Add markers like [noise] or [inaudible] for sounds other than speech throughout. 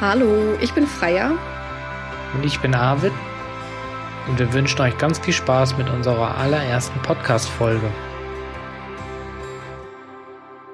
Hallo, ich bin Freya. Und ich bin Arvid. Und wir wünschen euch ganz viel Spaß mit unserer allerersten Podcast-Folge.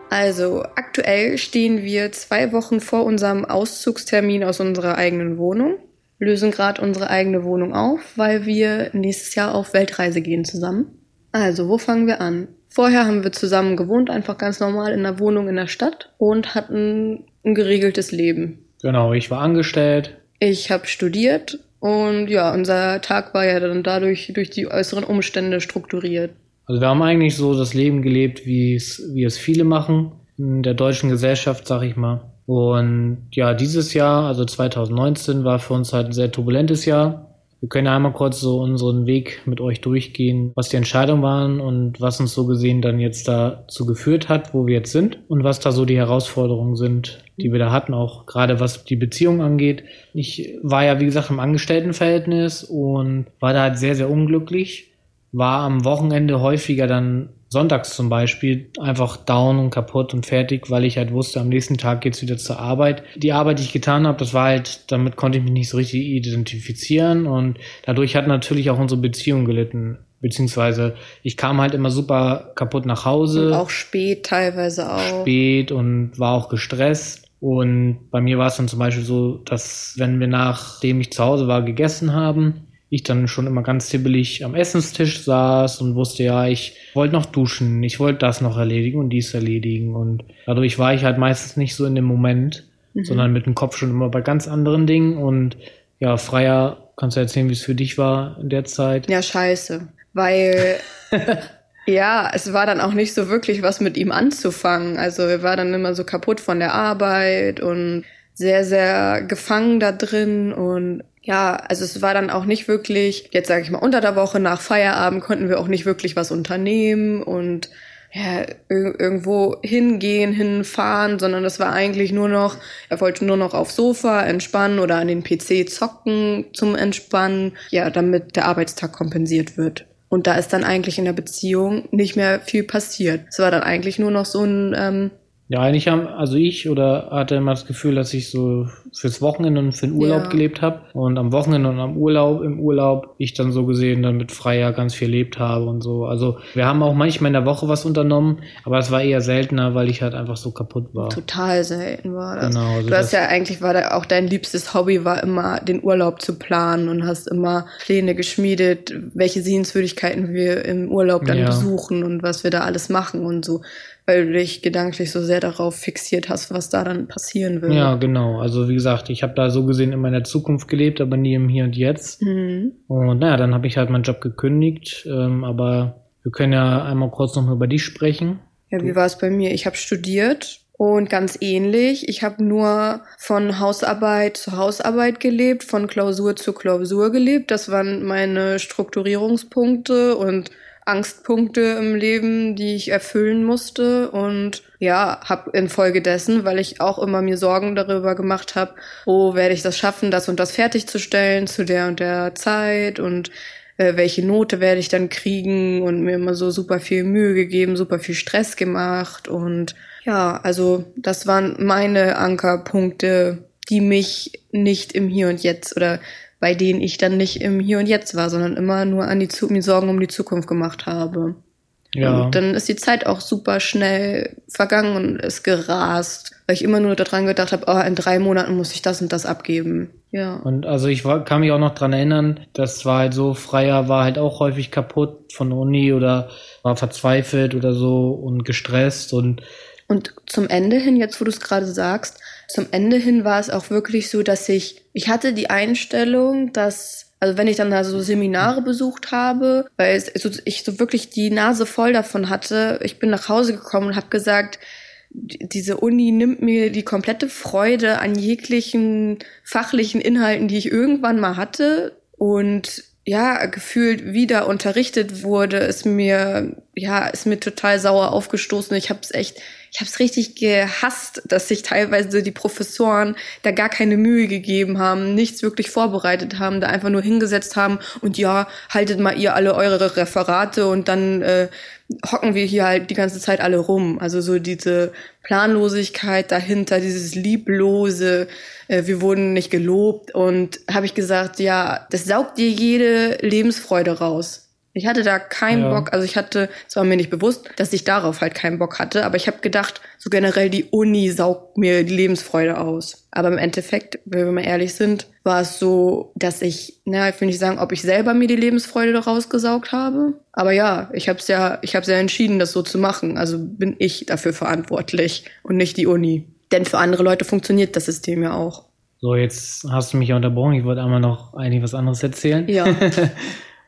Also, aktuell stehen wir zwei Wochen vor unserem Auszugstermin aus unserer eigenen Wohnung, lösen gerade unsere eigene Wohnung auf, weil wir nächstes Jahr auf Weltreise gehen zusammen. Also, wo fangen wir an? Vorher haben wir zusammen gewohnt, einfach ganz normal in einer Wohnung in der Stadt und hatten ein geregeltes Leben. Genau, ich war angestellt. Ich habe studiert und ja, unser Tag war ja dann dadurch durch die äußeren Umstände strukturiert. Also wir haben eigentlich so das Leben gelebt, wie es, wie es viele machen in der deutschen Gesellschaft, sag ich mal. Und ja, dieses Jahr, also 2019, war für uns halt ein sehr turbulentes Jahr. Wir können einmal kurz so unseren Weg mit euch durchgehen, was die Entscheidungen waren und was uns so gesehen dann jetzt dazu geführt hat, wo wir jetzt sind und was da so die Herausforderungen sind, die wir da hatten, auch gerade was die Beziehung angeht. Ich war ja, wie gesagt, im Angestelltenverhältnis und war da halt sehr, sehr unglücklich. War am Wochenende häufiger dann sonntags zum Beispiel einfach down und kaputt und fertig, weil ich halt wusste, am nächsten Tag geht's wieder zur Arbeit. Die Arbeit, die ich getan habe, das war halt, damit konnte ich mich nicht so richtig identifizieren und dadurch hat natürlich auch unsere Beziehung gelitten. Beziehungsweise ich kam halt immer super kaputt nach Hause. Und auch spät teilweise auch. Spät und war auch gestresst. Und bei mir war es dann zum Beispiel so, dass wenn wir nachdem ich zu Hause war, gegessen haben, ich dann schon immer ganz hibbelig am Essenstisch saß und wusste, ja, ich wollte noch duschen, ich wollte das noch erledigen und dies erledigen. Und dadurch war ich halt meistens nicht so in dem Moment, mhm. sondern mit dem Kopf schon immer bei ganz anderen Dingen. Und ja, freier, kannst du erzählen, wie es für dich war in der Zeit? Ja, scheiße. Weil [laughs] ja, es war dann auch nicht so wirklich was mit ihm anzufangen. Also er war dann immer so kaputt von der Arbeit und sehr, sehr gefangen da drin und ja, also es war dann auch nicht wirklich, jetzt sage ich mal, unter der Woche nach Feierabend konnten wir auch nicht wirklich was unternehmen und ja, irgendwo hingehen, hinfahren, sondern das war eigentlich nur noch, er wollte nur noch aufs Sofa entspannen oder an den PC zocken zum Entspannen, ja, damit der Arbeitstag kompensiert wird. Und da ist dann eigentlich in der Beziehung nicht mehr viel passiert. Es war dann eigentlich nur noch so ein ähm, ja, eigentlich haben, also ich oder hatte immer das Gefühl, dass ich so fürs Wochenende und für den Urlaub ja. gelebt habe. Und am Wochenende und am Urlaub, im Urlaub, ich dann so gesehen dann mit Freier ganz viel erlebt habe und so. Also wir haben auch manchmal in der Woche was unternommen, aber es war eher seltener, weil ich halt einfach so kaputt war. Total selten war das. Genau. Also du hast ja eigentlich, war da auch dein liebstes Hobby, war immer den Urlaub zu planen und hast immer Pläne geschmiedet, welche Sehenswürdigkeiten wir im Urlaub dann ja. besuchen und was wir da alles machen und so weil du dich gedanklich so sehr darauf fixiert hast, was da dann passieren wird. Ja, genau. Also wie gesagt, ich habe da so gesehen in meiner Zukunft gelebt, aber nie im Hier und Jetzt. Mhm. Und naja, dann habe ich halt meinen Job gekündigt. Ähm, aber wir können ja einmal kurz noch mal über dich sprechen. Ja, wie war es bei mir? Ich habe studiert und ganz ähnlich. Ich habe nur von Hausarbeit zu Hausarbeit gelebt, von Klausur zu Klausur gelebt. Das waren meine Strukturierungspunkte und Angstpunkte im Leben, die ich erfüllen musste. Und ja, habe infolgedessen, weil ich auch immer mir Sorgen darüber gemacht habe, wo werde ich das schaffen, das und das fertigzustellen zu der und der Zeit? Und äh, welche Note werde ich dann kriegen? Und mir immer so super viel Mühe gegeben, super viel Stress gemacht. Und ja, also das waren meine Ankerpunkte, die mich nicht im Hier und Jetzt oder bei denen ich dann nicht im Hier und Jetzt war, sondern immer nur an die mir Sorgen um die Zukunft gemacht habe. Ja. Und dann ist die Zeit auch super schnell vergangen und ist gerast, weil ich immer nur daran gedacht habe, oh, in drei Monaten muss ich das und das abgeben. Ja. Und also ich war, kann mich auch noch dran erinnern, das war halt so, Freier war halt auch häufig kaputt von der Uni oder war verzweifelt oder so und gestresst und und zum Ende hin, jetzt wo du es gerade sagst, zum Ende hin war es auch wirklich so, dass ich, ich hatte die Einstellung, dass, also wenn ich dann da so Seminare besucht habe, weil es, so, ich so wirklich die Nase voll davon hatte, ich bin nach Hause gekommen und habe gesagt, diese Uni nimmt mir die komplette Freude an jeglichen fachlichen Inhalten, die ich irgendwann mal hatte. Und ja, gefühlt wieder unterrichtet wurde, ist mir, ja, ist mir total sauer aufgestoßen. Ich habe es echt ich habe es richtig gehasst, dass sich teilweise die Professoren da gar keine Mühe gegeben haben, nichts wirklich vorbereitet haben, da einfach nur hingesetzt haben und ja, haltet mal ihr alle eure Referate und dann äh, hocken wir hier halt die ganze Zeit alle rum. Also so diese Planlosigkeit dahinter, dieses lieblose, äh, wir wurden nicht gelobt und habe ich gesagt, ja, das saugt dir jede Lebensfreude raus. Ich hatte da keinen ja. Bock, also ich hatte, es war mir nicht bewusst, dass ich darauf halt keinen Bock hatte, aber ich habe gedacht, so generell die Uni saugt mir die Lebensfreude aus. Aber im Endeffekt, wenn wir mal ehrlich sind, war es so, dass ich, naja, ich will nicht sagen, ob ich selber mir die Lebensfreude daraus gesaugt habe, aber ja, ich habe es ja, ich habe ja entschieden, das so zu machen. Also bin ich dafür verantwortlich und nicht die Uni. Denn für andere Leute funktioniert das System ja auch. So, jetzt hast du mich ja unterbrochen. Ich wollte einmal noch eigentlich was anderes erzählen. Ja. [laughs]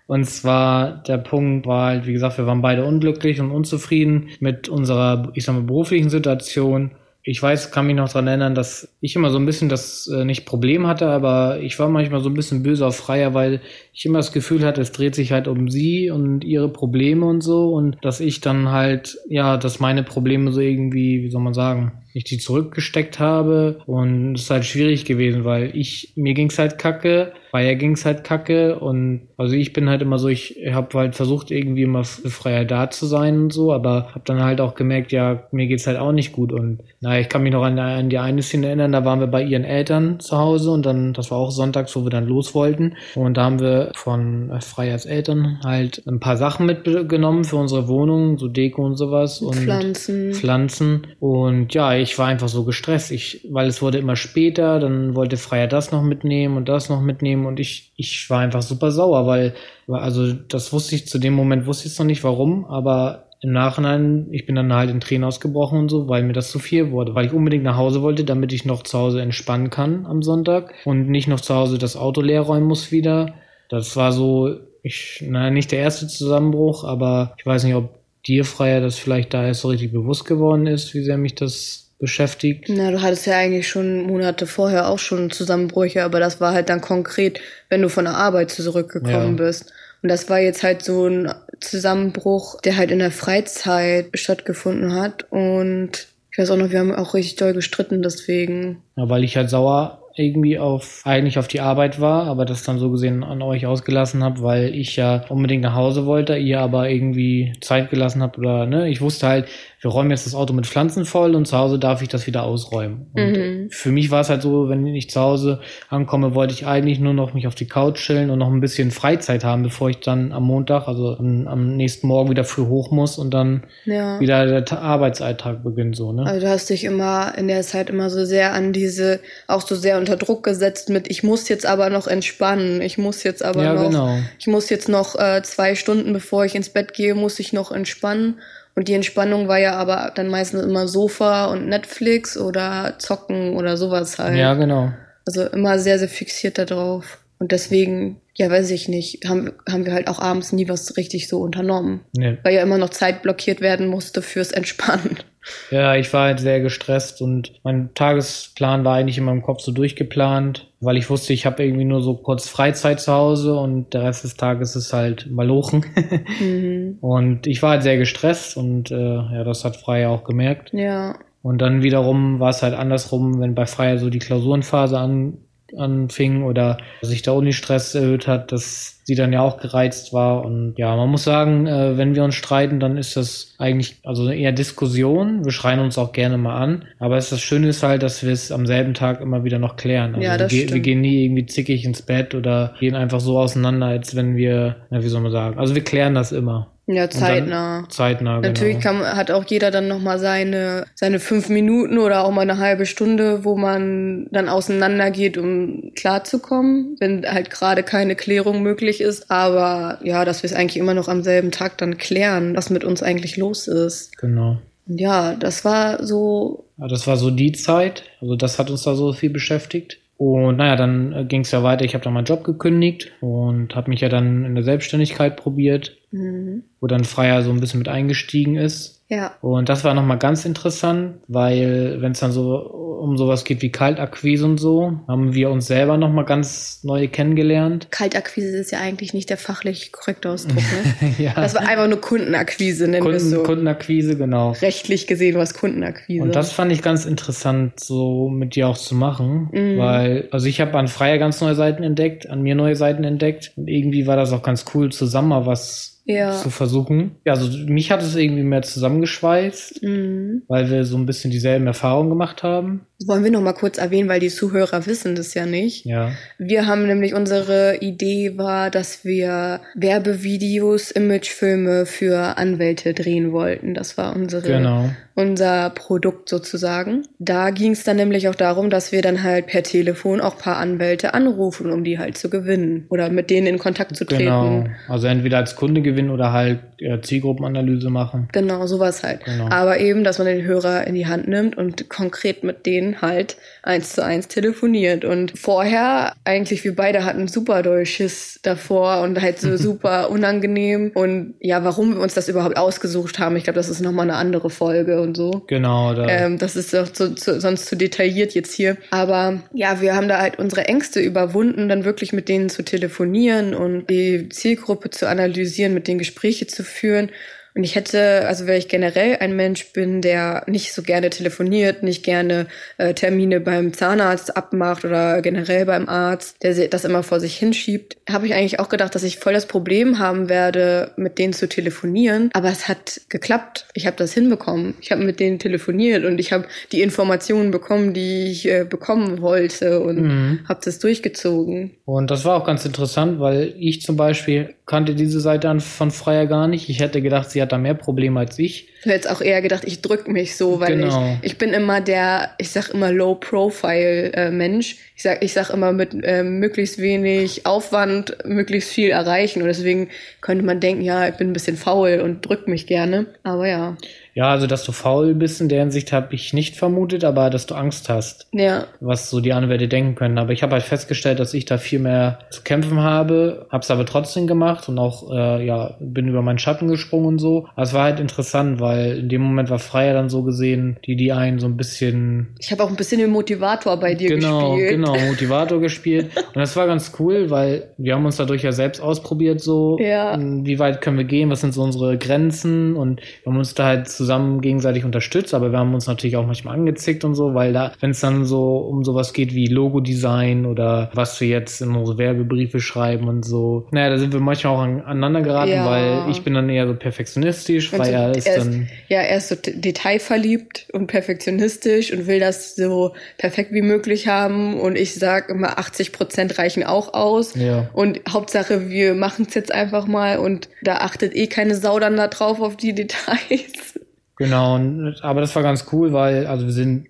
Und zwar der Punkt war halt, wie gesagt, wir waren beide unglücklich und unzufrieden mit unserer, ich sag mal, beruflichen Situation. Ich weiß, kann mich noch dran erinnern, dass ich immer so ein bisschen das äh, nicht Problem hatte, aber ich war manchmal so ein bisschen böse auf Freier, weil ich immer das Gefühl hatte, es dreht sich halt um sie und ihre Probleme und so und dass ich dann halt, ja, dass meine Probleme so irgendwie, wie soll man sagen, ich die zurückgesteckt habe und es ist halt schwierig gewesen, weil ich, mir ging's halt kacke, Freier ging's halt kacke und also ich bin halt immer so, ich habe halt versucht irgendwie immer Freier da zu sein und so, aber habe dann halt auch gemerkt, ja, mir geht's halt auch nicht gut und naja, ich kann mich noch an, an die eine Szene erinnern, da waren wir bei ihren Eltern zu Hause und dann, das war auch sonntags, wo wir dann los wollten und da haben wir von Freiers Eltern halt ein paar Sachen mitgenommen für unsere Wohnung, so Deko und sowas und Pflanzen. Pflanzen und ja, ich war einfach so gestresst, ich, weil es wurde immer später, dann wollte Freier das noch mitnehmen und das noch mitnehmen und ich, ich war einfach super sauer, weil, also das wusste ich zu dem Moment, wusste ich es noch nicht warum, aber im Nachhinein, ich bin dann halt in Tränen ausgebrochen und so, weil mir das zu viel wurde, weil ich unbedingt nach Hause wollte, damit ich noch zu Hause entspannen kann am Sonntag und nicht noch zu Hause das Auto leer räumen muss wieder. Das war so, ich, naja, nicht der erste Zusammenbruch, aber ich weiß nicht, ob dir, Freier, das vielleicht da erst so richtig bewusst geworden ist, wie sehr mich das beschäftigt. Na, du hattest ja eigentlich schon Monate vorher auch schon Zusammenbrüche, aber das war halt dann konkret, wenn du von der Arbeit zurückgekommen ja. bist. Und das war jetzt halt so ein Zusammenbruch, der halt in der Freizeit stattgefunden hat. Und ich weiß auch noch, wir haben auch richtig doll gestritten deswegen. Ja, weil ich halt sauer irgendwie auf eigentlich auf die Arbeit war, aber das dann so gesehen an euch ausgelassen habe, weil ich ja unbedingt nach Hause wollte, ihr aber irgendwie Zeit gelassen habt oder ne, ich wusste halt, wir räumen jetzt das Auto mit Pflanzen voll und zu Hause darf ich das wieder ausräumen. Und mhm. für mich war es halt so, wenn ich zu Hause ankomme, wollte ich eigentlich nur noch mich auf die Couch chillen und noch ein bisschen Freizeit haben, bevor ich dann am Montag, also am, am nächsten Morgen wieder früh hoch muss und dann ja. wieder der Arbeitsalltag beginnt so, ne? Also du hast dich immer in der Zeit immer so sehr an diese, auch so sehr unter Druck gesetzt mit, ich muss jetzt aber noch entspannen, ich muss jetzt aber ja, noch, genau. ich muss jetzt noch äh, zwei Stunden, bevor ich ins Bett gehe, muss ich noch entspannen. Und die Entspannung war ja aber dann meistens immer Sofa und Netflix oder Zocken oder sowas halt. Ja, genau. Also immer sehr, sehr fixiert darauf. Und deswegen, ja, weiß ich nicht, haben, haben wir halt auch abends nie was richtig so unternommen. Nee. Weil ja immer noch Zeit blockiert werden musste fürs Entspannen. [laughs] Ja, ich war halt sehr gestresst und mein Tagesplan war eigentlich in meinem Kopf so durchgeplant, weil ich wusste, ich habe irgendwie nur so kurz Freizeit zu Hause und der Rest des Tages ist halt malochen. [laughs] mhm. Und ich war halt sehr gestresst und äh, ja, das hat Freier auch gemerkt. Ja. Und dann wiederum war es halt andersrum, wenn bei Freier so die Klausurenphase an, anfing oder sich der Uni-Stress erhöht hat, dass sie dann ja auch gereizt war. Und ja, man muss sagen, äh, wenn wir uns streiten, dann ist das eigentlich also eher Diskussion. Wir schreien uns auch gerne mal an. Aber es, das Schöne ist halt, dass wir es am selben Tag immer wieder noch klären. Also ja, das wir, stimmt. wir gehen nie irgendwie zickig ins Bett oder gehen einfach so auseinander, als wenn wir, na, wie soll man sagen, also wir klären das immer. Ja, zeitnah. Zeitnah, genau. Natürlich kann, hat auch jeder dann nochmal seine, seine fünf Minuten oder auch mal eine halbe Stunde, wo man dann auseinander geht, um klarzukommen, wenn halt gerade keine Klärung möglich ist. Aber ja, dass wir es eigentlich immer noch am selben Tag dann klären, was mit uns eigentlich los ist. Genau. Ja, das war so. Ja, das war so die Zeit. Also das hat uns da so viel beschäftigt. Und naja, dann äh, ging es ja weiter. Ich habe dann meinen Job gekündigt und habe mich ja dann in der Selbstständigkeit probiert, mhm. wo dann Freier so ein bisschen mit eingestiegen ist. Ja. Und das war nochmal ganz interessant, weil wenn es dann so um sowas geht wie Kaltakquise und so, haben wir uns selber nochmal ganz neu kennengelernt. Kaltakquise ist ja eigentlich nicht der fachlich korrekte Ausdruck, ne? [laughs] ja. Das war einfach nur Kundenakquise, nennen wir es Kunden, so. Kundenakquise, genau. Rechtlich gesehen war es Kundenakquise. Und das fand ich ganz interessant, so mit dir auch zu machen, Mhm. weil, also ich habe an Freier ganz neue Seiten entdeckt, an mir neue Seiten entdeckt und irgendwie war das auch ganz cool, zusammen mal was Ja. zu versuchen. Ja, also mich hat es irgendwie mehr zusammengeschweißt, Mhm. weil wir so ein bisschen dieselben Erfahrungen gemacht haben. Wollen wir noch mal kurz erwähnen, weil die Zuhörer wissen das ja nicht. Ja, Wir haben nämlich unsere Idee war, dass wir Werbevideos, Imagefilme für Anwälte drehen wollten. Das war unsere genau. unser Produkt sozusagen. Da ging es dann nämlich auch darum, dass wir dann halt per Telefon auch paar Anwälte anrufen, um die halt zu gewinnen oder mit denen in Kontakt zu treten. Genau. Also entweder als Kunde gewinnen oder halt äh, Zielgruppenanalyse machen. Genau, sowas halt. Genau. Aber eben, dass man den Hörer in die Hand nimmt und konkret mit denen halt eins zu eins telefoniert. Und vorher, eigentlich wir beide hatten super Dolches davor und halt so [laughs] super unangenehm. Und ja, warum wir uns das überhaupt ausgesucht haben, ich glaube, das ist nochmal eine andere Folge und so. Genau, da, Ähm, das ist doch zu, zu, sonst zu detailliert jetzt hier. Aber ja, wir haben da halt unsere Ängste überwunden, dann wirklich mit denen zu telefonieren und die Zielgruppe zu analysieren, mit denen Gespräche zu führen. Und ich hätte, also weil ich generell ein Mensch bin, der nicht so gerne telefoniert, nicht gerne äh, Termine beim Zahnarzt abmacht oder generell beim Arzt, der das immer vor sich hinschiebt, habe ich eigentlich auch gedacht, dass ich voll das Problem haben werde, mit denen zu telefonieren. Aber es hat geklappt. Ich habe das hinbekommen. Ich habe mit denen telefoniert und ich habe die Informationen bekommen, die ich äh, bekommen wollte und Mhm. habe das durchgezogen. Und das war auch ganz interessant, weil ich zum Beispiel kannte diese Seite von Freier gar nicht. Ich hätte gedacht, sie hat da mehr Probleme als ich. Ich hätte jetzt auch eher gedacht, ich drück mich so, weil Genau. ich, ich bin immer der, ich sag immer Low-Profile-Mensch. ich sag, ich sag immer mit ähm, möglichst wenig Aufwand, möglichst viel erreichen. Und deswegen könnte man denken, ja, ich bin ein bisschen faul und drück mich gerne. Aber ja. Ja, also dass du faul bist in der Hinsicht habe ich nicht vermutet, aber dass du Angst hast, Ja, was so die Anwälte denken können. Aber ich habe halt festgestellt, dass ich da viel mehr zu kämpfen habe, habe es aber trotzdem gemacht und auch äh, ja bin über meinen Schatten gesprungen und so. Aber es war halt interessant, weil in dem Moment war Freier dann so gesehen, die die einen so ein bisschen ich habe auch ein bisschen den Motivator bei dir genau, gespielt. genau, Motivator [laughs] gespielt. Und das war ganz cool, weil wir haben uns dadurch ja selbst ausprobiert, so Ja. wie weit können wir gehen, was sind so unsere Grenzen und wir haben uns da halt zusammen gegenseitig unterstützt, aber wir haben uns natürlich auch manchmal angezickt und so, weil da, wenn es dann so um sowas geht wie Logo-Design oder was wir jetzt in unsere Werbebriefe schreiben und so, naja, da sind wir manchmal auch an, aneinander geraten, Ja. weil ich bin dann eher so perfektionistisch, Und weil er ist er ist, dann ja, er ist so detailverliebt und perfektionistisch und will das so perfekt wie möglich haben. Und ich sag immer, 80 Prozent reichen auch aus. Ja. Und Hauptsache, wir machen es jetzt einfach mal und da achtet eh keine Sau dann da drauf auf die Details. Genau, aber das war ganz cool, weil, also wir sind,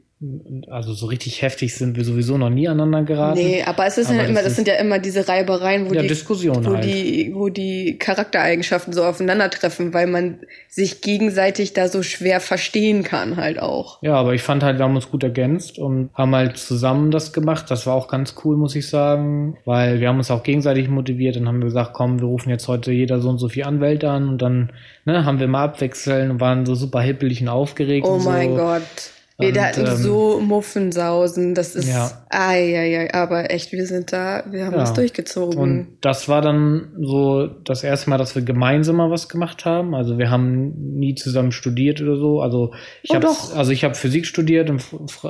also so richtig heftig sind wir sowieso noch nie aneinander geraten. Nee, aber es ist Aber ja immer, das das sind ja immer diese Reibereien, wo Ja, die wo halt. die, wo die Charaktereigenschaften so aufeinandertreffen, weil man sich gegenseitig da so schwer verstehen kann halt auch. Ja, aber ich fand halt, wir haben uns gut ergänzt und haben halt zusammen das gemacht. Das war auch ganz cool, muss ich sagen, weil wir haben uns auch gegenseitig motiviert und haben gesagt, komm, wir rufen jetzt heute jeder so und so viel Anwälte an und dann ne, haben wir mal abwechseln und waren so super hippelig und aufgeregt. Oh und so. mein Gott. Wir Und, da hatten ähm, so Muffensausen, das ist, Ja. ai, ai, ai, aber echt, wir sind da, wir haben Ja. das durchgezogen. Und das war dann so das erste Mal, dass wir gemeinsam mal was gemacht haben. Also wir haben nie zusammen studiert oder so. Also ich Oh, habe also ich habe Physik studiert und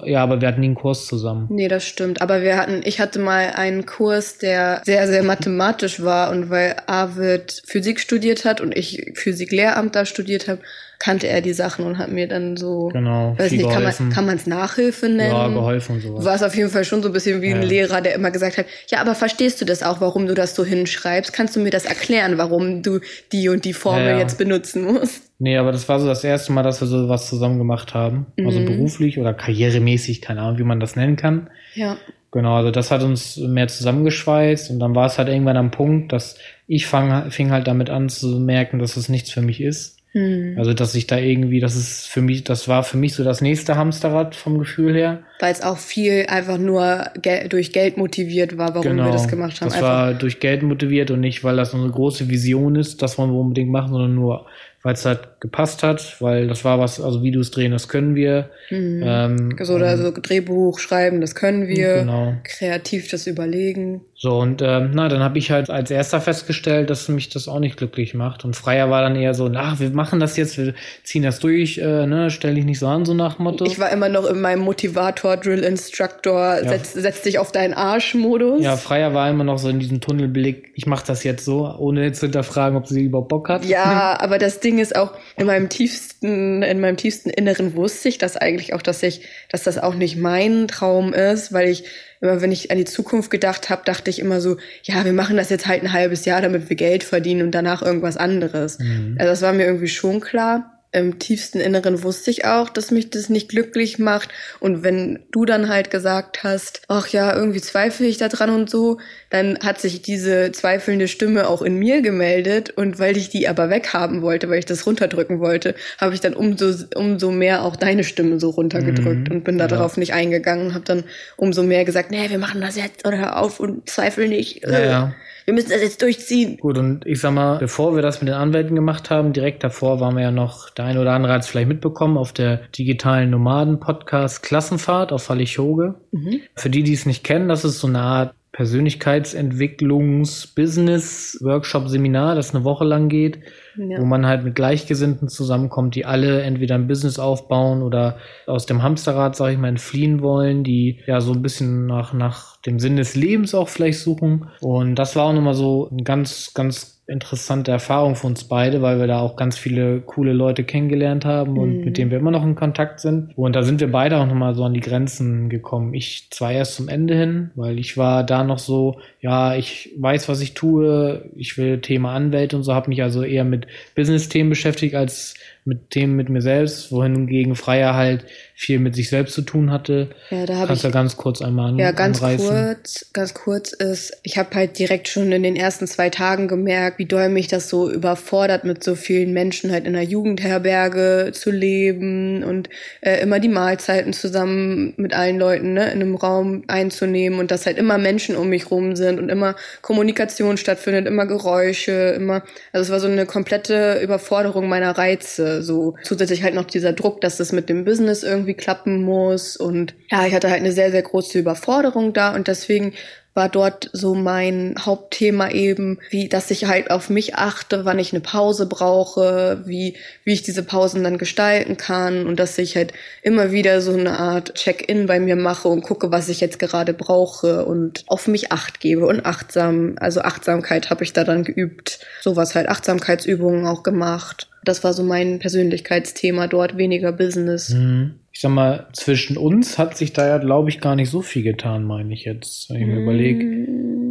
ja, aber wir hatten nie einen Kurs zusammen. Nee, das stimmt. Aber wir hatten, ich hatte mal einen Kurs, der sehr, sehr mathematisch war und weil Arvid Physik studiert hat und ich Physik-Lehramt da studiert habe, kannte er die Sachen und hat mir dann so, Genau, weiß nicht, kann geholfen. man kann man es Nachhilfe nennen? Ja, geholfen und sowas. War es auf jeden Fall schon so ein bisschen wie ein Ja. Lehrer, der immer gesagt hat, ja, aber verstehst du das auch, warum du das so hinschreibst? Kannst du mir das erklären, warum du die und die Formel Ja, ja. jetzt benutzen musst? Nee, aber das war so das erste Mal, dass wir so was zusammen gemacht haben. Also Mhm. beruflich oder karrieremäßig, keine Ahnung, wie man das nennen kann. Ja. Genau, also das hat uns mehr zusammengeschweißt und dann war es halt irgendwann am Punkt, dass ich fang, fing halt damit an zu merken, dass es nichts für mich ist. Hm. Also dass ich da irgendwie, das ist für mich, das war für mich so das nächste Hamsterrad vom Gefühl her. Weil es auch viel einfach nur gel durch Geld motiviert war, warum wir das gemacht haben. Genau. Das einfach, war durch Geld motiviert und nicht, weil das so eine große Vision ist, das wollen wir unbedingt machen, sondern nur, weil es halt gepasst hat, weil das war was, also Videos drehen, das können wir. Mhm. Ähm, so, oder so Drehbuch schreiben, das können wir. Genau. Kreativ das überlegen. So, und ähm, na, dann habe ich halt als erster festgestellt, dass mich das auch nicht glücklich macht. Und Freier war dann eher so, ach, wir machen das jetzt, wir ziehen das durch, äh, ne, stell dich nicht so an, so nach Motto. Ich war immer noch in meinem Motivator, Drill Instructor, ja. setz, setz dich auf deinen Arsch-Modus. Ja, Freier war immer noch so in diesem Tunnelblick, ich mach das jetzt so, ohne jetzt zu hinterfragen, ob sie überhaupt Bock hat. Ja, [laughs] aber das Ding ist auch, in meinem tiefsten, in meinem tiefsten Inneren wusste ich das eigentlich auch, dass ich, dass das auch nicht mein Traum ist, weil ich immer wenn ich an die Zukunft gedacht habe, dachte ich immer so, ja, wir machen das jetzt halt ein halbes Jahr, damit wir Geld verdienen und danach irgendwas anderes. Mhm. Also das war mir irgendwie schon klar im tiefsten Inneren wusste ich auch, dass mich das nicht glücklich macht. Und wenn du dann halt gesagt hast, ach ja, irgendwie zweifle ich da dran und so, dann hat sich diese zweifelnde Stimme auch in mir gemeldet. Und weil ich die aber weghaben wollte, weil ich das runterdrücken wollte, habe ich dann umso, umso mehr auch deine Stimme so runtergedrückt mhm, und bin da ja. darauf nicht eingegangen und habe dann umso mehr gesagt, nee, wir machen das jetzt oder hör auf und zweifel nicht. Ja, ja wir müssen das jetzt durchziehen. Gut, und ich sag mal, bevor wir das mit den Anwälten gemacht haben, direkt davor waren wir ja noch, der eine oder andere hat es vielleicht mitbekommen, auf der digitalen Nomaden-Podcast Klassenfahrt auf Fallichoge. Mhm. Für die, die es nicht kennen, das ist so eine Art Persönlichkeitsentwicklungs-Business-Workshop-Seminar, das eine Woche lang geht, ja. wo man halt mit Gleichgesinnten zusammenkommt, die alle entweder ein Business aufbauen oder aus dem Hamsterrad, sag ich mal, entfliehen wollen, die ja so ein bisschen nach, nach dem Sinn des Lebens auch vielleicht suchen. Und das war auch nochmal so ein ganz, ganz interessante Erfahrung für uns beide, weil wir da auch ganz viele coole Leute kennengelernt haben und mhm. mit denen wir immer noch in Kontakt sind. Und da sind wir beide auch nochmal so an die Grenzen gekommen. Ich zwar erst zum Ende hin, weil ich war da noch so, ja, ich weiß, was ich tue, ich will Thema Anwälte und so, habe mich also eher mit Business-Themen beschäftigt als mit Themen mit mir selbst, wohingegen Freier halt viel mit sich selbst zu tun hatte. Ja, da Kannst ich ja ganz kurz einmal an, Ja, ganz anreißen. kurz, ganz kurz ist, ich habe halt direkt schon in den ersten zwei Tagen gemerkt, wie doll mich das so überfordert, mit so vielen Menschen halt in einer Jugendherberge zu leben und äh, immer die Mahlzeiten zusammen mit allen Leuten ne, in einem Raum einzunehmen und dass halt immer Menschen um mich rum sind und immer Kommunikation stattfindet, immer Geräusche, immer, also es war so eine komplette Überforderung meiner Reize so zusätzlich halt noch dieser Druck, dass das mit dem Business irgendwie klappen muss. Und ja, ich hatte halt eine sehr, sehr große Überforderung da und deswegen war dort so mein Hauptthema eben, wie, dass ich halt auf mich achte, wann ich eine Pause brauche, wie, wie ich diese Pausen dann gestalten kann und dass ich halt immer wieder so eine Art Check-in bei mir mache und gucke, was ich jetzt gerade brauche und auf mich acht gebe und achtsam, also Achtsamkeit habe ich da dann geübt, sowas halt Achtsamkeitsübungen auch gemacht. Das war so mein Persönlichkeitsthema dort, weniger Business. Mhm. Ich sag mal, zwischen uns hat sich da ja, glaube ich, gar nicht so viel getan, meine ich jetzt, wenn ich mir mhm. überlege.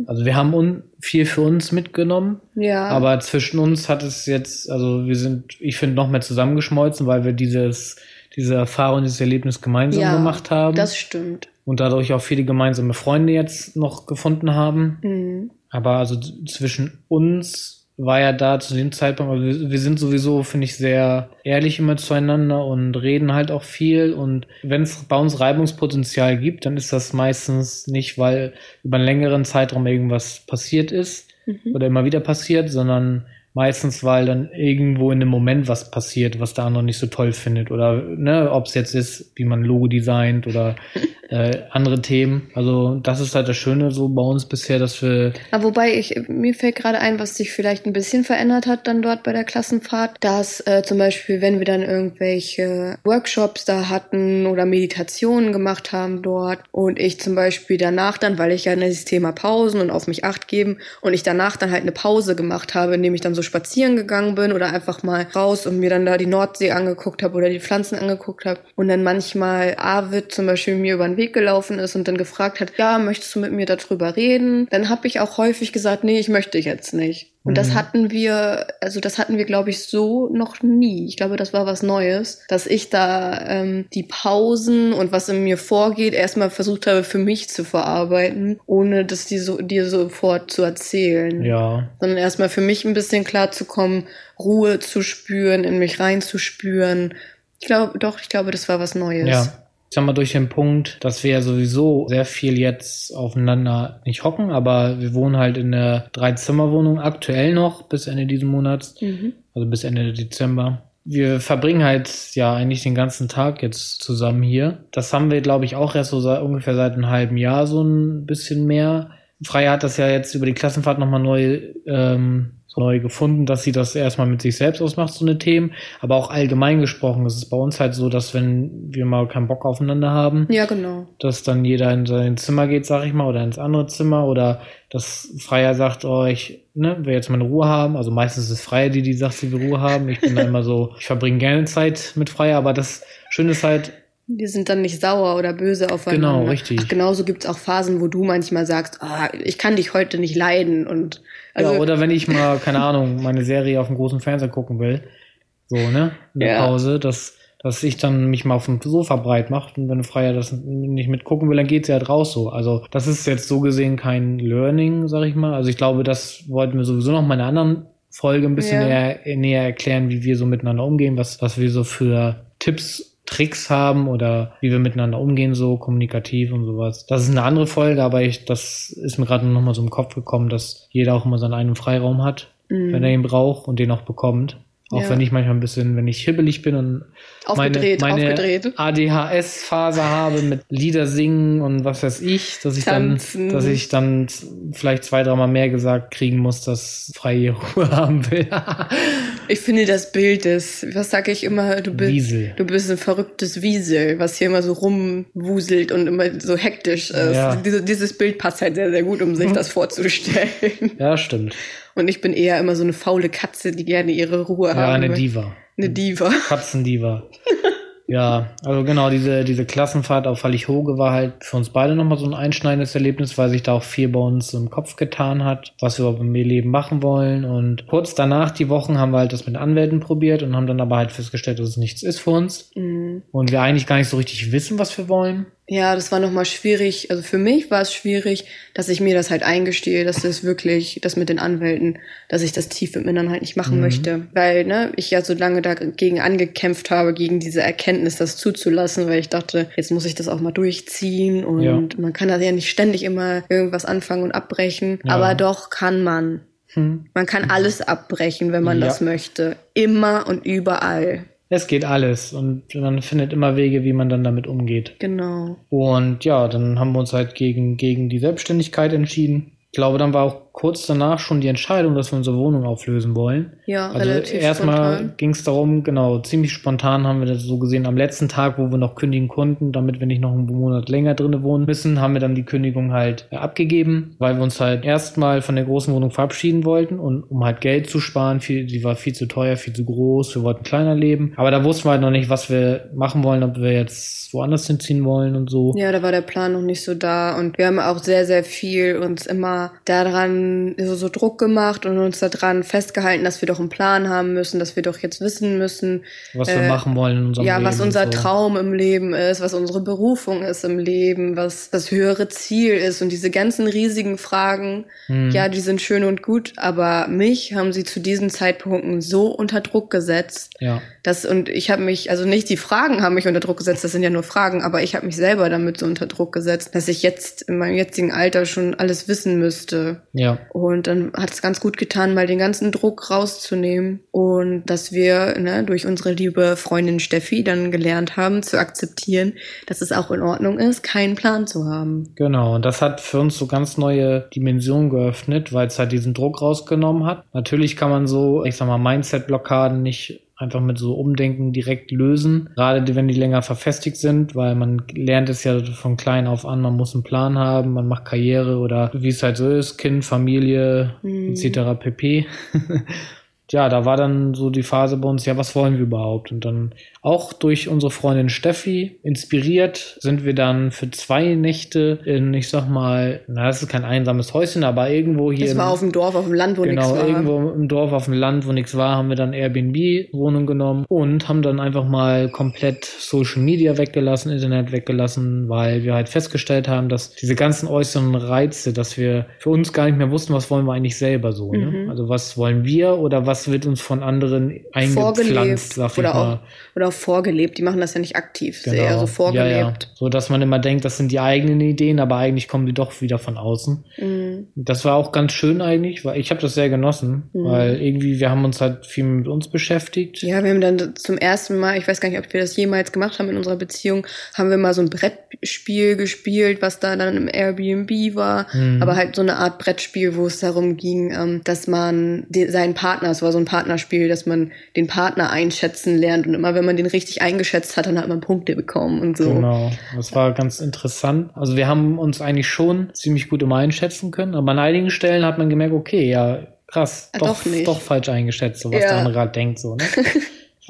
Also wir haben un viel für uns mitgenommen. Ja. Aber zwischen uns hat es jetzt, also wir sind, ich finde, noch mehr zusammengeschmolzen, weil wir dieses, diese Erfahrung, dieses Erlebnis gemeinsam ja, gemacht haben. Das stimmt. Und dadurch auch viele gemeinsame Freunde jetzt noch gefunden haben. Mhm. Aber also zwischen uns war ja da zu dem Zeitpunkt, wir, wir sind sowieso, finde ich, sehr ehrlich immer zueinander und reden halt auch viel. Und wenn es bei uns Reibungspotenzial gibt, dann ist das meistens nicht, weil über einen längeren Zeitraum irgendwas passiert ist mhm. oder immer wieder passiert, sondern meistens, weil dann irgendwo in dem Moment was passiert, was der andere nicht so toll findet. Oder ne, ob es jetzt ist, wie man Logo designt oder [laughs] äh, andere Themen. Also das ist halt das Schöne so bei uns bisher, dass wir. Aber wobei ich mir fällt gerade ein, was sich vielleicht ein bisschen verändert hat dann dort bei der Klassenfahrt, dass äh, zum Beispiel, wenn wir dann irgendwelche Workshops da hatten oder Meditationen gemacht haben dort und ich zum Beispiel danach dann, weil ich ja dieses Thema Pausen und auf mich acht geben und ich danach dann halt eine Pause gemacht habe, indem ich dann so spazieren gegangen bin oder einfach mal raus und mir dann da die Nordsee angeguckt habe oder die Pflanzen angeguckt habe und dann manchmal Arvid zum Beispiel mir über den Weg gelaufen ist und dann gefragt hat, ja, möchtest du mit mir darüber reden? Dann habe ich auch häufig gesagt, nee, ich möchte jetzt nicht. Und mhm. das hatten wir, also das hatten wir, glaube ich, so noch nie. Ich glaube, das war was Neues, dass ich da ähm, die Pausen und was in mir vorgeht, erstmal versucht habe, für mich zu verarbeiten, ohne das dir, so, dir sofort zu erzählen. Ja. Sondern erstmal für mich ein bisschen klar zu kommen, Ruhe zu spüren, in mich reinzuspüren. Ich glaube, doch, ich glaube, das war was Neues. Ja ich sag mal, durch den Punkt, dass wir ja sowieso sehr viel jetzt aufeinander nicht hocken, aber wir wohnen halt in der Dreizimmerwohnung aktuell noch bis Ende dieses Monats. Mhm. also bis Ende Dezember. Wir verbringen halt ja eigentlich den ganzen Tag jetzt zusammen hier. Das haben wir, glaube ich, auch erst so seit, ungefähr seit einem halben Jahr so ein bisschen mehr. Freya hat das ja jetzt über die Klassenfahrt nochmal neu ähm, neu gefunden, dass sie das erstmal mit sich selbst ausmacht, so eine Themen. Aber auch allgemein gesprochen, es ist bei uns halt so, dass wenn wir mal keinen Bock aufeinander haben, Ja, genau. dass dann jeder in sein Zimmer geht, sag ich mal, oder ins andere Zimmer oder dass Freier sagt, oh, ich ne, will jetzt meine Ruhe haben. Also meistens ist es Freier, die die sagt, sie will Ruhe haben. Ich bin da immer so, ich verbringe gerne Zeit mit Freier, aber das Schöne ist halt, Die sind dann nicht sauer oder böse aufeinander. Genau, richtig. Ach, genauso gibt's auch Phasen, wo du manchmal sagst, ah, ich kann dich heute nicht leiden. Und also, ja, oder wenn ich mal, keine Ahnung, meine Serie auf dem großen Fernseher gucken will, so, ne, in der Ja. Pause, dass, dass ich dann mich mal auf dem Sofa breit macht und wenn Freier das nicht mitgucken will, dann geht's ja halt raus so. Also das ist jetzt so gesehen kein Learning, sag ich mal. Also ich glaube, das wollten wir sowieso noch mal in einer anderen Folge ein bisschen Ja. näher, näher erklären, wie wir so miteinander umgehen, was, was wir so für Tipps Tricks haben oder wie wir miteinander umgehen, so kommunikativ und sowas. Das ist eine andere Folge, aber ich, das ist mir gerade noch mal so im Kopf gekommen, dass jeder auch immer seinen eigenen Freiraum hat, Mhm. wenn er ihn braucht und den auch bekommt. Auch Ja. wenn ich manchmal ein bisschen, wenn ich hibbelig bin und Aufgedreht, meine, meine. ADHS-Phase habe mit Lieder singen und was weiß ich, dass ich Tanzen. dann, dass ich dann vielleicht zwei, dreimal mehr gesagt kriegen muss, dass freie Ruhe [laughs] haben will. Ich finde das Bild des, was sage ich immer, du bist, Wiesel. du bist ein verrücktes Wiesel, was hier immer so rumwuselt und immer so hektisch ist. Ja. Diese, dieses Bild passt halt sehr, sehr gut, um sich das vorzustellen. Ja, stimmt. Und ich bin eher immer so eine faule Katze, die gerne ihre Ruhe Ja, haben eine will. Diva. Eine Diva. Katzendiva. [laughs] ja, also genau, diese, diese Klassenfahrt auf Hallig-Hoge war halt für uns beide nochmal so ein einschneidendes Erlebnis, weil sich da auch viel bei uns im Kopf getan hat, was wir überhaupt im Leben machen wollen. Und kurz danach, die Wochen, haben wir halt das mit Anwälten probiert und haben dann aber halt festgestellt, dass es nichts ist für uns. Mhm. Und wir eigentlich gar nicht so richtig wissen, was wir wollen. Ja, das war nochmal schwierig. Also für mich war es schwierig, dass ich mir das halt eingestehe, dass das wirklich, das mit den Anwälten, dass ich das tief im Innern halt nicht machen Mhm. möchte. Weil, ne, ich ja so lange dagegen angekämpft habe, gegen diese Erkenntnis, das zuzulassen, weil ich dachte, jetzt muss ich das auch mal durchziehen und Ja. man kann da ja nicht ständig immer irgendwas anfangen und abbrechen. Ja. Aber doch kann man. Hm. Man kann alles abbrechen, wenn man Ja. das möchte. Immer und überall. Es geht alles und man findet immer Wege, wie man dann damit umgeht. Genau. Und ja, dann haben wir uns halt gegen, gegen die Selbstständigkeit entschieden. Ich glaube, dann war auch kurz danach schon die Entscheidung, dass wir unsere Wohnung auflösen wollen. Ja, Also relativ erstmal ging es darum, genau, ziemlich spontan haben wir das so gesehen, am letzten Tag, wo wir noch kündigen konnten, damit wir nicht noch einen Monat länger drinnen wohnen müssen, haben wir dann die Kündigung halt äh, abgegeben, weil wir uns halt erstmal von der großen Wohnung verabschieden wollten und um halt Geld zu sparen, viel, die war viel zu teuer, viel zu groß, wir wollten kleiner leben. Aber da wussten wir halt noch nicht, was wir machen wollen, ob wir jetzt woanders hinziehen wollen und so. Ja, da war der Plan noch nicht so da und wir haben auch sehr, sehr viel uns immer daran so, so Druck gemacht und uns daran festgehalten, dass wir doch einen Plan haben müssen, dass wir doch jetzt wissen müssen, Was wir Äh, machen wollen in unserem ja, Leben. was unser so. Traum im Leben ist, was unsere Berufung ist im Leben, was das höhere Ziel ist und diese ganzen riesigen Fragen, Hm. ja, die sind schön und gut, aber mich haben sie zu diesen Zeitpunkten so unter Druck gesetzt, Ja. das und ich habe mich, also nicht die Fragen haben mich unter Druck gesetzt, das sind ja nur Fragen, aber ich habe mich selber damit so unter Druck gesetzt, dass ich jetzt in meinem jetzigen Alter schon alles wissen müsste. Ja. Und dann hat es ganz gut getan, mal den ganzen Druck rauszunehmen und dass wir ne, durch unsere liebe Freundin Steffi dann gelernt haben zu akzeptieren, dass es auch in Ordnung ist, keinen Plan zu haben. Genau, und das hat für uns so ganz neue Dimensionen geöffnet, weil es halt diesen Druck rausgenommen hat. Natürlich kann man so, ich sag mal, Mindset-Blockaden nicht einfach mit so Umdenken direkt lösen, gerade wenn die länger verfestigt sind, weil man lernt es ja von klein auf an, man muss einen Plan haben, man macht Karriere oder wie es halt so ist, Kind, Familie Hm. etc. pp. [laughs] ja, da war dann so die Phase bei uns, ja, was wollen wir überhaupt? Und dann auch durch unsere Freundin Steffi inspiriert sind wir dann für zwei Nächte in, ich sag mal, na, das ist kein einsames Häuschen, aber irgendwo hier. Das im- war auf dem Dorf, auf dem Land, wo Genau, nichts war. irgendwo im Dorf auf dem Land, wo nichts war, haben wir dann Airbnb-Wohnung genommen und haben dann einfach mal komplett Social Media weggelassen, Internet weggelassen, weil wir halt festgestellt haben, dass diese ganzen äußeren Reize, dass wir für uns gar nicht mehr wussten, was wollen wir eigentlich selber so. Ne? Mhm. Also was wollen wir oder was wird uns von anderen eingepflanzt, vorgelebt sag ich oder mal. auch, oder auch vorgelebt. Die machen das ja nicht aktiv, Genau. sehr eher so vorgelebt. Ja, ja. So dass man immer denkt, das sind die eigenen Ideen, aber eigentlich kommen die doch wieder von außen. Mhm. Mhm. Das war auch ganz schön eigentlich, weil ich habe das sehr genossen, mhm. weil irgendwie wir haben uns halt viel mit uns beschäftigt. Ja, wir haben dann zum ersten Mal, ich weiß gar nicht, ob wir das jemals gemacht haben in unserer Beziehung, haben wir mal so ein Brettspiel gespielt, was da dann im Airbnb war, mhm. aber halt so eine Art Brettspiel, wo es darum ging, ähm, dass man seinen Partner, es war so ein Partnerspiel, dass man den Partner einschätzen lernt und immer wenn man den richtig eingeschätzt hat, dann hat man Punkte bekommen und so. Genau, das war ganz interessant. Also wir haben uns eigentlich schon ziemlich gut immer einschätzen können, aber an einigen Stellen hat man gemerkt, okay, ja, krass, ah, doch, doch, doch, falsch eingeschätzt, so was ja. der andere gerade denkt, so, ne? [laughs]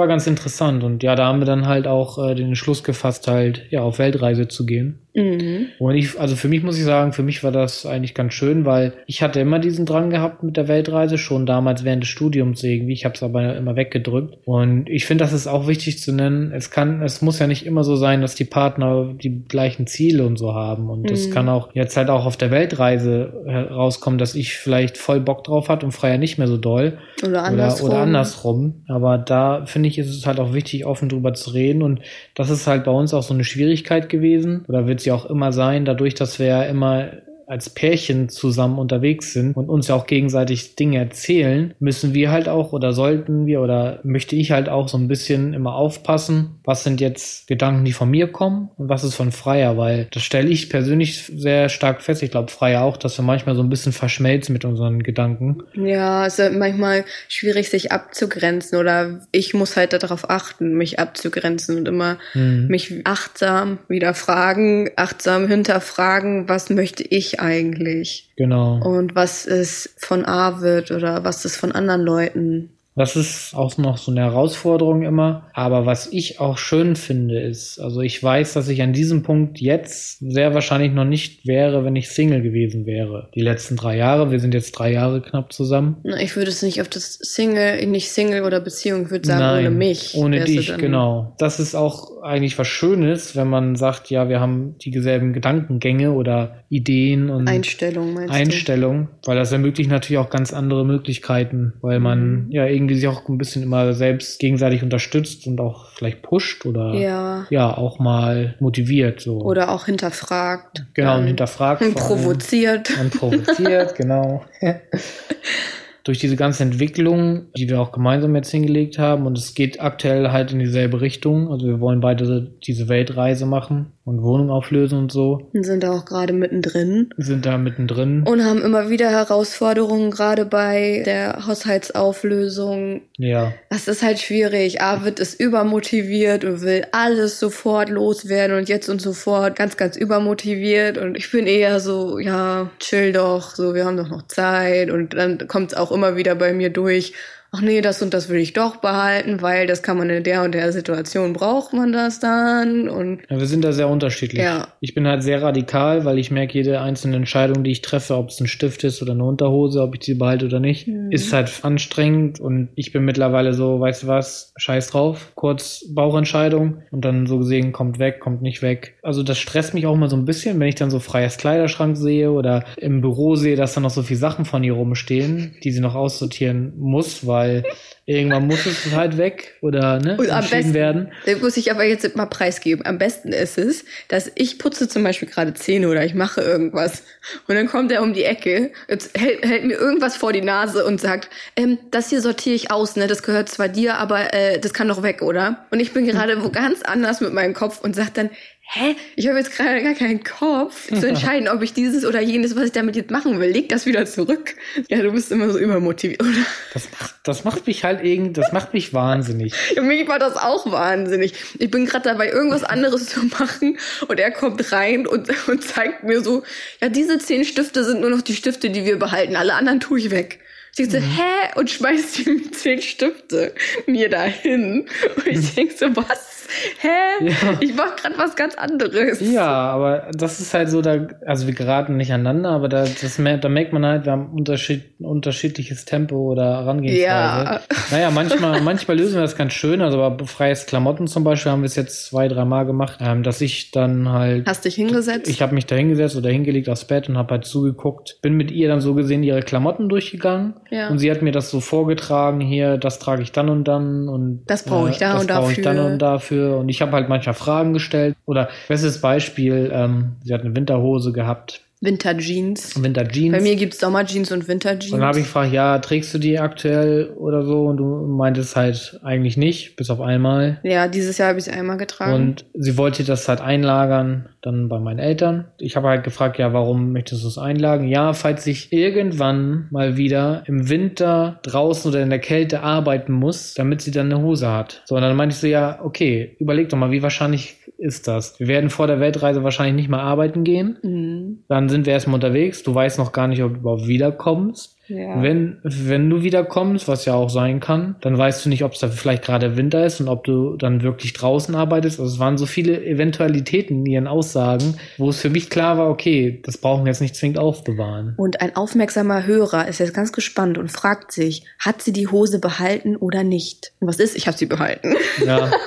war ganz interessant und ja, da haben wir dann halt auch äh, den Entschluss gefasst, halt ja auf Weltreise zu gehen. Mhm. Und ich, also für mich muss ich sagen, für mich war das eigentlich ganz schön, weil ich hatte immer diesen Drang gehabt mit der Weltreise, schon damals während des Studiums irgendwie. Ich habe es aber immer weggedrückt. Und ich finde, das ist auch wichtig zu nennen. Es kann, es muss ja nicht immer so sein, dass die Partner die gleichen Ziele und so haben. Und es mhm. kann auch jetzt halt auch auf der Weltreise herauskommen, dass ich vielleicht voll Bock drauf hat und Freier nicht mehr so doll. Oder andersrum. Oder, oder andersrum. Aber da finde ich, ist es halt auch wichtig, offen drüber zu reden. Und das ist halt bei uns auch so eine Schwierigkeit gewesen. Oder wird sie auch immer sein, dadurch, dass wir ja immer als Pärchen zusammen unterwegs sind und uns ja auch gegenseitig Dinge erzählen, müssen wir halt auch oder sollten wir oder möchte ich halt auch so ein bisschen immer aufpassen, was sind jetzt Gedanken, die von mir kommen und was ist von Freier, weil das stelle ich persönlich sehr stark fest. Ich glaube, Freier auch, dass wir manchmal so ein bisschen verschmelzen mit unseren Gedanken. Ja, es ist manchmal schwierig, sich abzugrenzen oder ich muss halt darauf achten, mich abzugrenzen und immer mhm. mich achtsam wieder fragen, achtsam hinterfragen, was möchte ich eigentlich? Genau. Und was es von A wird oder was es von anderen Leuten das ist auch noch so eine Herausforderung immer. Aber was ich auch schön finde, ist, also ich weiß, dass ich an diesem Punkt jetzt sehr wahrscheinlich noch nicht wäre, wenn ich Single gewesen wäre. Die letzten drei Jahre, wir sind jetzt drei Jahre knapp zusammen. Ich würde es nicht auf das Single, nicht Single oder Beziehung, ich würde sagen, Nein, ohne mich. Ohne dich, genau. Das ist auch eigentlich was Schönes, wenn man sagt, ja, wir haben dieselben Gedankengänge oder Ideen und Einstellung, meinst Einstellung, weil das ermöglicht natürlich auch ganz andere Möglichkeiten, weil man mhm. ja irgendwie sich auch ein bisschen immer selbst gegenseitig unterstützt und auch vielleicht pusht oder ja, ja auch mal motiviert so. Oder auch hinterfragt. Genau und hinterfragt und provoziert. Und provoziert [laughs] genau [laughs] durch diese ganze Entwicklung, die wir auch gemeinsam jetzt hingelegt haben. Und es geht aktuell halt in dieselbe Richtung. Also wir wollen beide diese Weltreise machen und Wohnung auflösen und so. Und sind da auch gerade mittendrin. Sind da mittendrin. Und haben immer wieder Herausforderungen, gerade bei der Haushaltsauflösung. Ja. Das ist halt schwierig. Arvid ist übermotiviert und will alles sofort loswerden und jetzt und sofort ganz, ganz übermotiviert. Und ich bin eher so, ja, chill doch, so, wir haben doch noch Zeit. Und dann kommt es auch immer wieder bei mir durch ach nee, das und das will ich doch behalten, weil das kann man in der und der Situation braucht man das dann und ja, wir sind da sehr unterschiedlich. Ja. Ich bin halt sehr radikal, weil ich merke, jede einzelne Entscheidung, die ich treffe, ob es ein Stift ist oder eine Unterhose, ob ich sie behalte oder nicht, mhm. ist halt anstrengend und ich bin mittlerweile so, weißt du was, scheiß drauf, kurz Bauchentscheidung und dann so gesehen kommt weg, kommt nicht weg. Also das stresst mich auch mal so ein bisschen, wenn ich dann so freies Kleiderschrank sehe oder im Büro sehe, dass da noch so viele Sachen von ihr rumstehen, die sie noch aussortieren muss, weil weil irgendwann muss es halt weg oder ne, und am besten, werden. Muss ich aber jetzt mal preisgeben. Am besten ist es, dass ich putze zum Beispiel gerade Zähne oder ich mache irgendwas und dann kommt er um die Ecke, jetzt hält, hält mir irgendwas vor die Nase und sagt, ähm, das hier sortiere ich aus, ne, das gehört zwar dir, aber äh, das kann doch weg, oder? Und ich bin gerade wo ganz anders mit meinem Kopf und sag dann, hä, ich habe jetzt gerade gar keinen Kopf zu [laughs] entscheiden, ob ich dieses oder jenes, was ich damit jetzt machen will, leg das wieder zurück. Ja, du bist immer so übermotiviert, oder? Das macht, das macht mich halt irgendwie, das macht mich wahnsinnig. [laughs] Ja, mich war das auch wahnsinnig. Ich bin gerade dabei, irgendwas anderes zu machen und er kommt rein und, und zeigt mir so, ja, diese zehn Stifte sind nur noch die Stifte, die wir behalten. Alle anderen tue ich weg. Sie so, mhm. hä? Und schmeißt die [laughs] zehn Stifte mir dahin. Und ich denk so, was? Hä? Ja. Ich mach gerade was ganz anderes. Ja, aber das ist halt so, da, also wir geraten nicht aneinander, aber da, das, da merkt man halt, wir haben unterschied, unterschiedliches Tempo oder Herangehensweise. Ja. Naja, manchmal, manchmal lösen wir das ganz schön, also bei freies Klamotten zum Beispiel haben wir es jetzt zwei, drei Mal gemacht, ähm, dass ich dann halt. Hast dich hingesetzt? Ich habe mich da hingesetzt oder hingelegt aufs Bett und habe halt zugeguckt. Bin mit ihr dann so gesehen ihre Klamotten durchgegangen. Ja. Und sie hat mir das so vorgetragen, hier, das trage ich dann und dann und das brauche ich da äh, und dafür. Das brauche ich dann und dafür und ich habe halt manchmal Fragen gestellt. Oder bestes Beispiel, ähm, sie hat eine Winterhose gehabt Winterjeans. Winterjeans. Bei mir gibt's Sommerjeans und Winterjeans. Und dann habe ich gefragt, ja, trägst du die aktuell oder so? Und du meintest halt eigentlich nicht, bis auf einmal. ja, dieses Jahr habe ich sie einmal getragen. Und sie wollte das halt einlagern, dann bei meinen Eltern. Ich habe halt gefragt, ja, warum möchtest du es einlagern? Ja, falls ich irgendwann mal wieder im Winter draußen oder in der Kälte arbeiten muss, damit sie dann eine Hose hat. So, und dann meinte ich so, ja, okay, überleg doch mal, wie wahrscheinlich ist das? Wir werden vor der Weltreise wahrscheinlich nicht mehr arbeiten gehen. Mhm. Dann sind wir erstmal unterwegs. Du weißt noch gar nicht, ob du überhaupt wiederkommst. Ja. Wenn, wenn du wiederkommst, was ja auch sein kann, dann weißt du nicht, ob es da vielleicht gerade Winter ist und ob du dann wirklich draußen arbeitest. Also es waren so viele Eventualitäten in ihren Aussagen, wo es für mich klar war, okay, das brauchen wir jetzt nicht zwingend aufbewahren. Und ein aufmerksamer Hörer ist jetzt ganz gespannt und fragt sich, hat sie die Hose behalten oder nicht? Und was ist? Ich habe sie behalten. Ja. [laughs]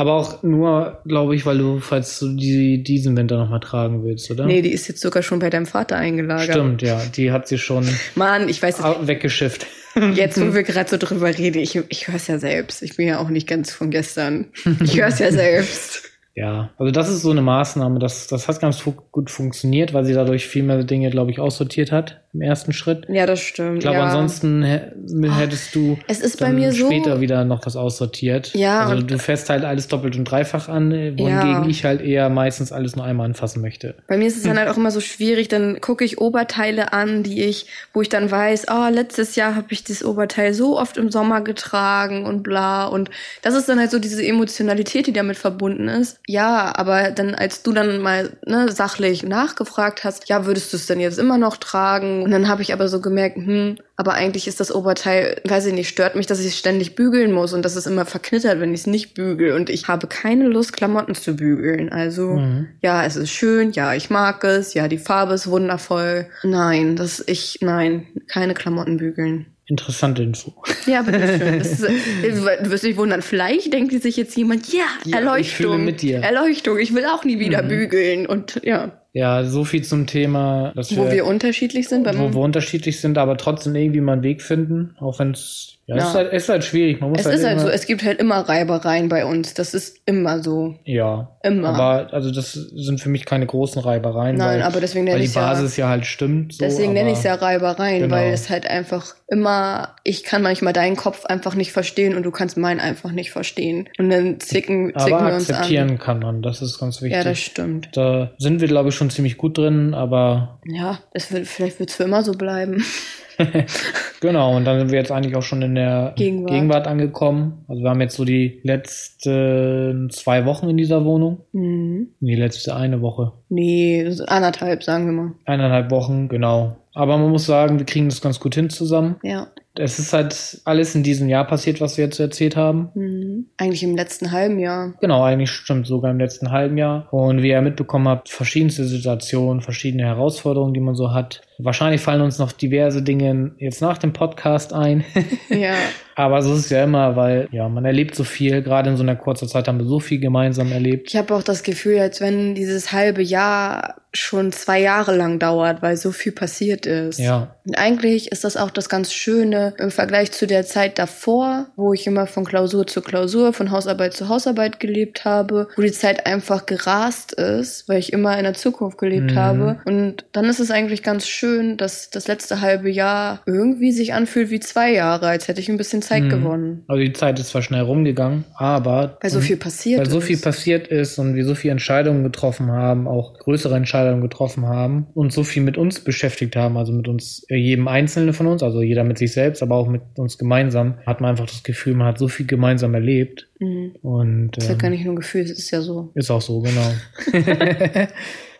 Aber auch nur, glaube ich, weil du, falls du die diesen Winter nochmal tragen willst, oder? Nee, die ist jetzt sogar schon bei deinem Vater eingelagert. Stimmt, ja. Die hat sie schon Mann, ich weiß weggeschifft. jetzt, wo [laughs] wir gerade so drüber reden, ich, ich höre es ja selbst. Ich bin ja auch nicht ganz von gestern. Ich höre es ja selbst. Ja, also das ist so eine Maßnahme, das, das hat ganz gut funktioniert, weil sie dadurch viel mehr Dinge, glaube ich, aussortiert hat im ersten Schritt. Ja, das stimmt. Ich glaube, ja. ansonsten hä- hättest du Es ist bei mir so- später wieder noch was aussortiert. Ja, Also du fährst halt alles doppelt und dreifach an, äh, wohingegen Ja. ich halt eher meistens alles nur einmal anfassen möchte. Bei mir ist es dann halt auch immer so schwierig, dann gucke ich Oberteile an, die ich, wo ich dann weiß, oh, letztes Jahr habe ich das Oberteil so oft im Sommer getragen und bla. Und das ist dann halt so diese Emotionalität, die damit verbunden ist. Ja, aber dann, als du dann mal ne, sachlich nachgefragt hast, ja, würdest du es denn jetzt immer noch tragen? Und dann habe ich aber so gemerkt, hm, aber eigentlich ist das Oberteil, weiß ich nicht, stört mich, dass ich es ständig bügeln muss und dass es immer verknittert, wenn ich es nicht bügel. Und ich habe keine Lust, Klamotten zu bügeln. Also, Mhm. ja, es ist schön, ja, ich mag es, ja, die Farbe ist wundervoll. Nein, das ich, nein, keine Klamotten bügeln. Interessante Info. Ja, bitteschön. Ist, [laughs] du wirst dich wundern, vielleicht denkt sich jetzt jemand, ja, Ja, Erleuchtung. ich fühle mit dir. Mhm. Erleuchtung, ich will auch nie wieder bügeln. Und ja, Ja, so viel zum Thema, dass wo wir unterschiedlich sind wo wir unterschiedlich sind, aber trotzdem irgendwie mal einen Weg finden, auch wenn es ja, Ja. Ist, halt, ist halt schwierig. Man muss Es halt ist halt so, es gibt halt immer Reibereien bei uns. Das ist immer so. ja, Immer. aber also das sind für mich keine großen Reibereien, Nein, weil, aber deswegen nenne weil die ich's ja- Basis ja, halt stimmt. So, Deswegen nenne ich es ja Reibereien, Genau. weil es halt einfach immer, ich kann manchmal deinen Kopf einfach nicht verstehen und du kannst meinen einfach nicht verstehen. Und dann zicken, zicken aber wir uns an. akzeptieren kann man, das ist ganz wichtig. Ja, das stimmt. da sind wir, glaube ich, schon ziemlich gut drin, aber Ja, das wird, vielleicht wird es für immer so bleiben. [laughs] [laughs] genau, und dann sind wir jetzt eigentlich auch schon in der Gegenwart. Gegenwart angekommen. Also wir haben jetzt so die letzten zwei Wochen in dieser Wohnung. Mhm. Die letzte eine Woche. Nee, anderthalb, sagen wir mal. Eineinhalb Wochen, genau. Aber man muss sagen, wir kriegen das ganz gut hin zusammen. Ja. Es ist halt alles in diesem Jahr passiert, was wir jetzt erzählt haben. Mhm. Eigentlich im letzten halben Jahr. Genau, eigentlich stimmt sogar im letzten halben Jahr. Und wie ihr mitbekommen habt, verschiedenste Situationen, verschiedene Herausforderungen, die man so hat. Wahrscheinlich fallen uns noch diverse Dinge jetzt nach dem Podcast ein. [laughs] Ja. Aber so ist es ja immer, weil ja, man erlebt so viel. Gerade in so einer kurzen Zeit haben wir so viel gemeinsam erlebt. Ich habe auch das Gefühl, als wenn dieses halbe Jahr schon zwei Jahre lang dauert, weil so viel passiert ist. Ja, Und eigentlich ist das auch das ganz Schöne im Vergleich zu der Zeit davor, wo ich immer von Klausur zu Klausur, von Hausarbeit zu Hausarbeit gelebt habe, wo die Zeit einfach gerast ist, weil ich immer in der Zukunft gelebt Mhm. habe. Und dann ist es eigentlich ganz schön, dass das letzte halbe Jahr irgendwie sich anfühlt wie zwei Jahre, als hätte ich ein bisschen Zeit Mhm. gewonnen. also die Zeit ist zwar schnell rumgegangen, aber Weil so viel passiert weil so ist. viel passiert ist und wir so viele Entscheidungen getroffen haben, auch größere Entscheidungen getroffen haben und so viel mit uns beschäftigt haben, also mit uns, äh, jedem Einzelnen von uns, also jeder mit sich selbst, aber auch mit uns gemeinsam, hat man einfach das Gefühl, man hat so viel gemeinsam erlebt Mhm. und Das ist ja ähm, gar nicht nur ein Gefühl, es ist ja so. ist auch so, genau. [laughs]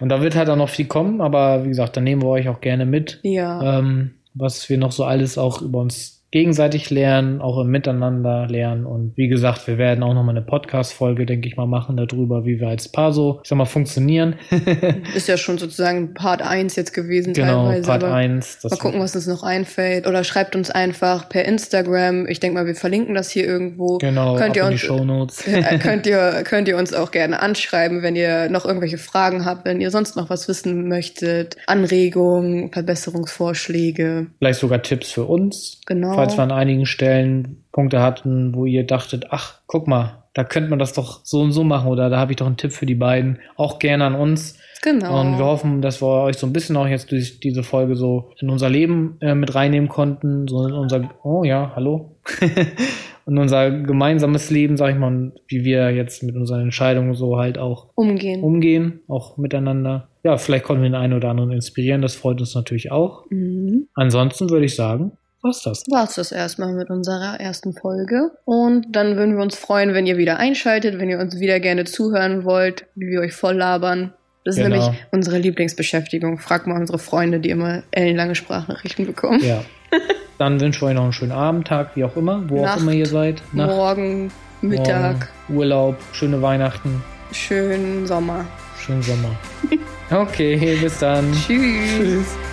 und da wird halt auch noch viel kommen, aber wie gesagt, da nehmen wir euch auch gerne mit, Ja. ähm, was wir noch so alles auch über uns gegenseitig lernen, auch im Miteinander lernen. Und wie gesagt, wir werden auch nochmal eine Podcast-Folge, denke ich mal, machen darüber, wie wir als Paar so, ich sag mal, funktionieren. [laughs] Ist ja schon sozusagen Part 1 jetzt gewesen genau, teilweise. Part aber 1. Mal gucken, was uns noch einfällt. Oder schreibt uns einfach per Instagram. Ich denke mal, wir verlinken das hier irgendwo. Genau, könnt ihr in die uns, Shownotes. [laughs] äh, könnt ihr, [laughs] könnt ihr uns auch gerne anschreiben, wenn ihr noch irgendwelche Fragen habt, wenn ihr sonst noch was wissen möchtet. Anregungen, Verbesserungsvorschläge. Vielleicht sogar Tipps für uns. Genau. Falls wir an einigen Stellen Punkte hatten, wo ihr dachtet, ach, guck mal, da könnte man das doch so und so machen oder da habe ich doch einen Tipp für die beiden. Auch gerne an uns. Genau. Und wir hoffen, dass wir euch so ein bisschen auch jetzt durch diese Folge so in unser Leben äh, mit reinnehmen konnten. So in unser, oh ja, hallo. [laughs] in unser gemeinsames Leben, sag ich mal, und wie wir jetzt mit unseren Entscheidungen so halt auch umgehen. umgehen, auch miteinander. Ja, vielleicht konnten wir den einen oder anderen inspirieren, das freut uns natürlich auch. Mhm. Ansonsten würde ich sagen, was das? War's das erstmal mit unserer ersten Folge. Und dann würden wir uns freuen, wenn ihr wieder einschaltet, wenn ihr uns wieder gerne zuhören wollt, wie wir euch voll labern. Das ist Genau. nämlich unsere Lieblingsbeschäftigung. Frag mal unsere Freunde, die immer ellenlange Sprachnachrichten bekommen. Ja. [laughs] Dann wünschen wir euch noch einen schönen Abend, Tag, wie auch immer, wo Nacht, auch immer ihr seid. Nacht, Morgen, Mittag, morgen, Urlaub, schöne Weihnachten, schönen Sommer. schönen Sommer. [laughs] Okay, bis dann. Tschüss. Tschüss.